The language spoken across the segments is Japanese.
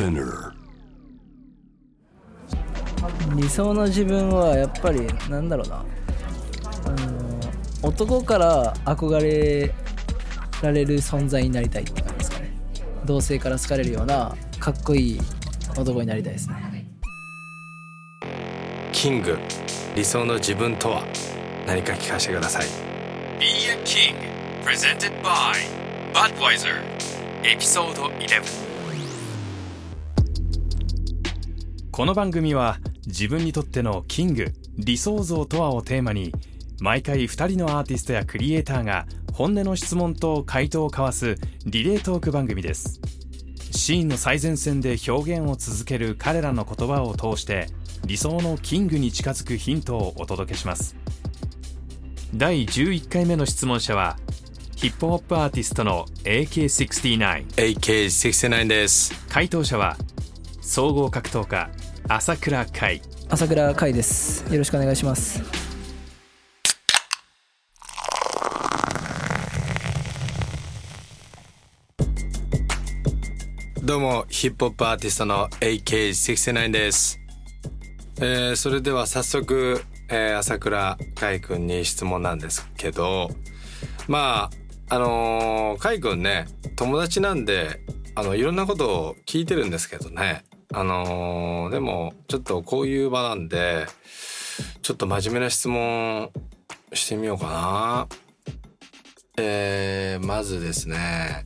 Spinner. 理想の自分はやっぱりなんだろうな。あの男から憧れられる存在になりたいって感じですかね。同性から好かれるようなかっこいい男になりたいですね。キング理想の自分とは何か聞かせてください。Be a King Presented by Budweiser エピソード11この番組は自分にとってのキング理想像とはをテーマに毎回2人のアーティストやクリエイターが本音の質問と回答を交わすリレートーク番組です。シーンの最前線で表現を続ける彼らの言葉を通して理想のキングに近づくヒントをお届けします。第11回目の質問者はヒップホップアーティストの AK69 AK69 です。回答者は総合格闘家朝倉海。朝倉海です。よろしくお願いします。どうもヒップホップアーティストの AK69 です、えー、それでは早速、えー、朝倉海くんに質問なんですけどまああのー、海くんね友達なんであのいろんなことを聞いてるんですけどねあのー、でもちょっとこういう場なんでちょっと真面目な質問してみようかな。えー、まずですね。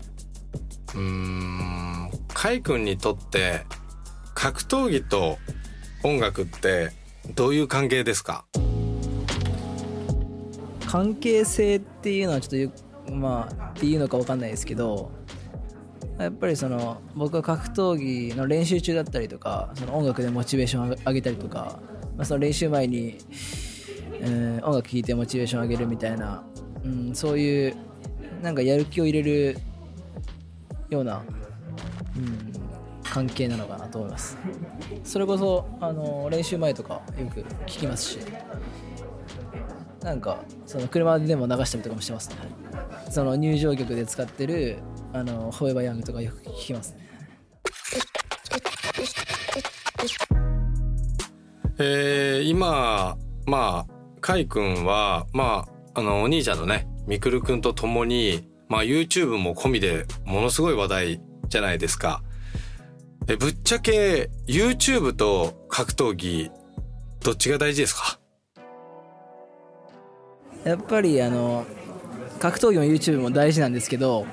うーんカイ君にとって格闘技と音楽ってどういう関係ですか？関係性っていうのはちょっとまあっていうのか分かんないですけどやっぱりその僕は格闘技の練習中だったりとかその音楽でモチベーション上げたりとか、まあ、その練習前に、えー音楽聴いてモチベーション上げるみたいな、うん、そういうなんかやる気を入れるような、うん、関係なのかなと思います。それこそあの練習前とかよく聞きますしなんかその車でも流したりとかもしてますね。その入場曲で使ってるあのフォーエバーヤングとかよく聞きますね。えー、今まあカイ君はまああのお兄ちゃんのねみくるくんと共にまあ YouTube も込みでものすごい話題じゃないですか。えぶっちゃけ YouTube と格闘技どっちが大事ですか？やっぱりあの格闘技も YouTube も大事なんですけど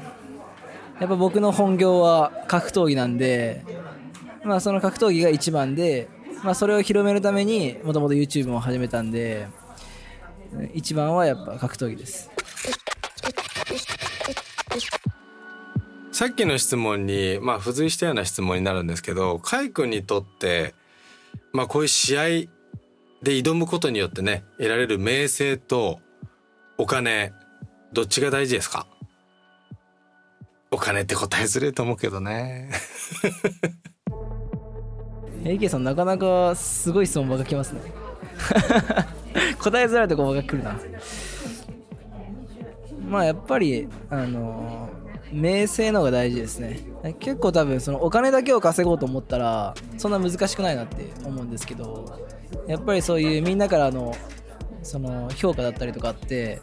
やっぱ僕の本業は格闘技なんでまあその格闘技が一番で、まあ、それを広めるためにもともと YouTube も始めたんで一番はやっぱ格闘技です。さっきの質問にまあ付随したような質問になるんですけどカイ君にとってまあこういう試合で挑むことによってね得られる名声とお金どっちが大事ですか？お金って答えづれえと思うけどね。AK さんなかなかすごい質問ばっか来ますね。答えづらいとこばっか来るな。まあやっぱりあの名声の方が大事ですね。結構多分そのお金だけを稼ごうと思ったらそんな難しくないなって思うんですけどやっぱりそういうみんなからのその評価だったりとかって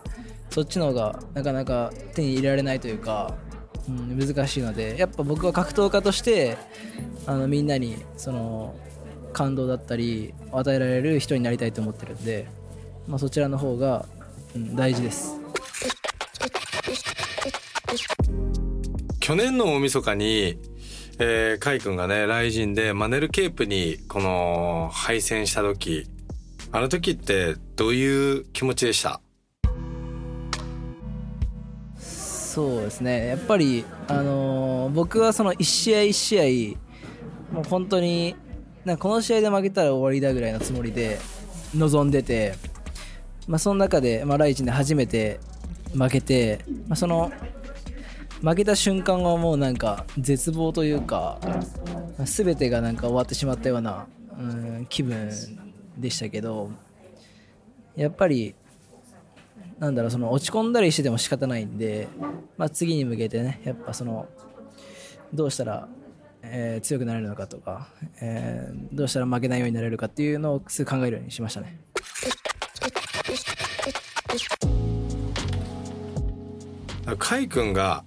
そっちの方がなかなか手に入れられないというか、うん、難しいのでやっぱ僕は格闘家としてあのみんなにその感動だったり与えられる人になりたいと思ってるんで、まあ、そちらの方が、うん、大事です。去年の大晦日にえー、カイ君がね、ライジンでマネルケープにこの敗戦した時、あの時ってどういう気持ちでした？そうですね。やっぱり、あのー僕はその1試合1試合もう本当になんかこの試合で負けたら終わりだぐらいのつもりで臨んでて、まあ、その中で、まあ、ライジンで初めて負けて、まあ、その負けた瞬間はもうなんか絶望というか、ま、全てがなんか終わってしまったような、うん、気分でしたけどやっぱりなんだろうその落ち込んだりしてても仕方ないんで、まあ、次に向けてねやっぱそのどうしたらえー強くなれるのかとか、えーどうしたら負けないようになれるかっていうのをすぐ考えるようにしましたね。カイ君が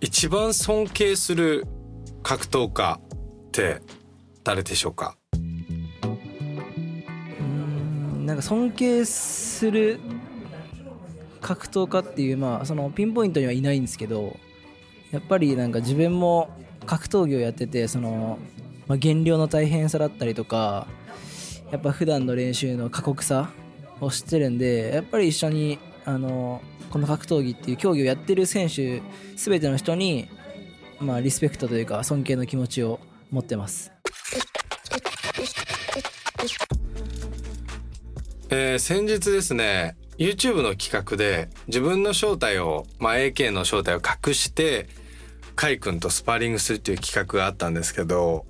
一番尊敬する格闘家って誰でしょうか？うんなんか尊敬する格闘家っていうまあそのピンポイントにはいないんですけどやっぱりなんか自分も格闘技をやっててその、まあ、減量の大変さだったりとかやっぱ普段の練習の過酷さを知ってるんでやっぱり一緒にあのこの格闘技っていう競技をやってる選手全ての人にまあリスペクトというか尊敬の気持ちを持ってます。えー先日ですね YouTube の企画で自分の正体を、まあ、AK の正体を隠してカイ君とスパーリングするっていう企画があったんですけど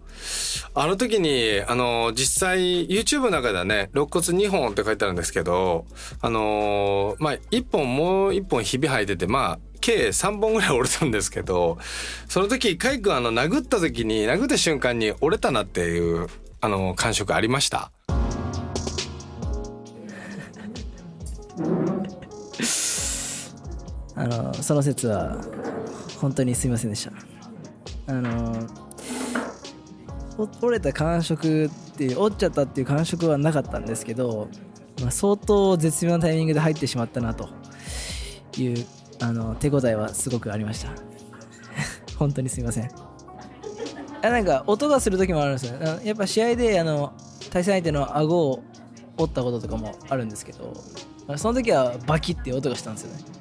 あの時にあの実際 YouTube の中ではね肋骨2本って書いてあるんですけどあのまあ1本もう1本ひび入っててまあ計3本ぐらい折れたんですけどその時カイ君あの殴った時に殴った瞬間に折れたなっていうあの感触ありました？あのその説は本当にすいませんでした。あの折れた感触っていう折っちゃったっていう感触はなかったんですけど、まあ、相当絶妙なタイミングで入ってしまったなというあの手応えはすごくありました。本当にすいません。あなんか音がする時もあるんですよ。やっぱ試合であの対戦相手の顎を折ったこととかもあるんですけどその時はバキって音がしたんですよね。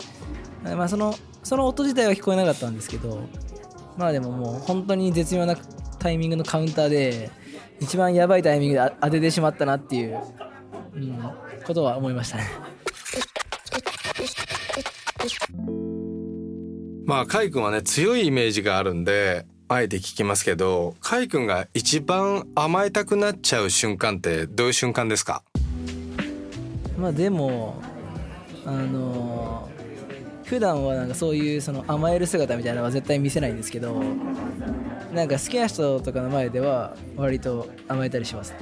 まあそのその音自体は聞こえなかったんですけどまあでももう本当に絶妙なタイミングのカウンターで一番やばいタイミングであ当ててしまったなっていう、うん、ことは思いましたね。まあ、カイ君はね、強いイメージがあるんで、あえて聞きますけど、カイ君が一番甘えたくなっちゃう瞬間ってどういう瞬間ですか？まあでもあのー普段はなんかそういうその甘える姿みたいなのは絶対見せないんですけどなんか好きな人とかの前では割と甘えたりします、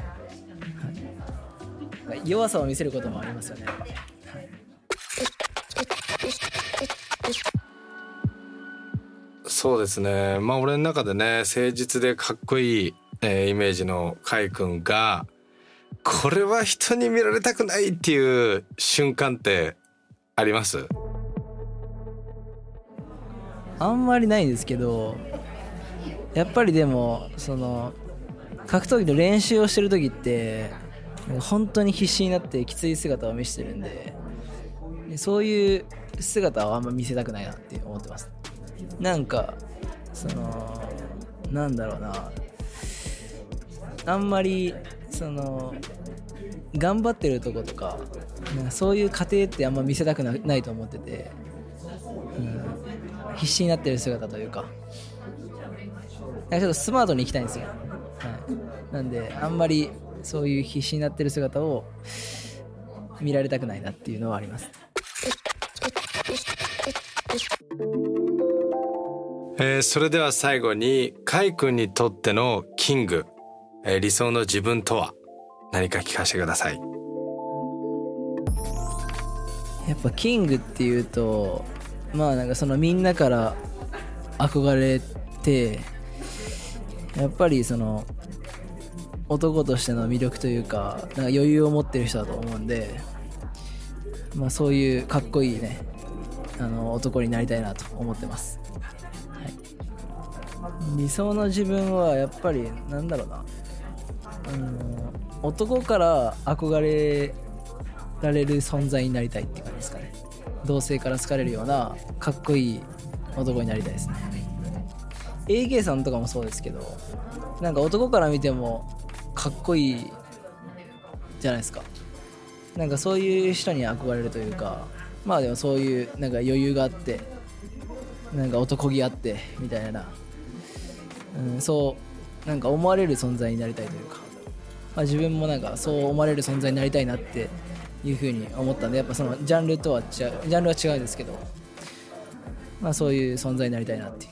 はい、弱さを見せることもありますよね。やっぱそうですね。まあ、俺の中でね、誠実でかっこいい、えーイメージのカイ君が、これは人に見られたくないっていう瞬間ってあります？あんまりないんですけどやっぱりでもその格闘技の練習をしてる時って本当に必死になってきつい姿を見せてるんでそういう姿をあんま見せたくないなって思ってます。なんかそのなんだろうな。あんまりその頑張ってるとことかかそういう過程ってあんま見せたくないと思ってて、必死になってる姿というか。なんかちょっとスマートに行きたいんですよ、はい、なんであんまりそういう必死になってる姿を見られたくないなっていうのはあります。えーそれでは最後に、カイ君にとってのキング、えー理想の自分とは？何か聞かせてください。やっぱキングっていうとまあなんかそのみんなから憧れてやっぱりその男としての魅力というかなんか余裕を持ってる人だと思うんでまあそういうかっこいいねあの男になりたいなと思ってます、はい、理想の自分はやっぱりなんだろうな。あの男から憧れられる存在になりたいって感じですか。ね同性から好かれるようなかっこいい男になりたいですね。AK さんとかもそうですけどなんか男から見てもかっこいいじゃないですか。なんかそういう人に憧れるというかまあでもそういうなんか余裕があってなんか男気あってみたいな、うん、そうなんか思われる存在になりたいというか、まあ、自分もなんかそう思われる存在になりたいなっていうふうに思ったんでやっぱそのジャンルとは違うジャンルは違うんですけど、まあ、そういう存在になりたいなっていう。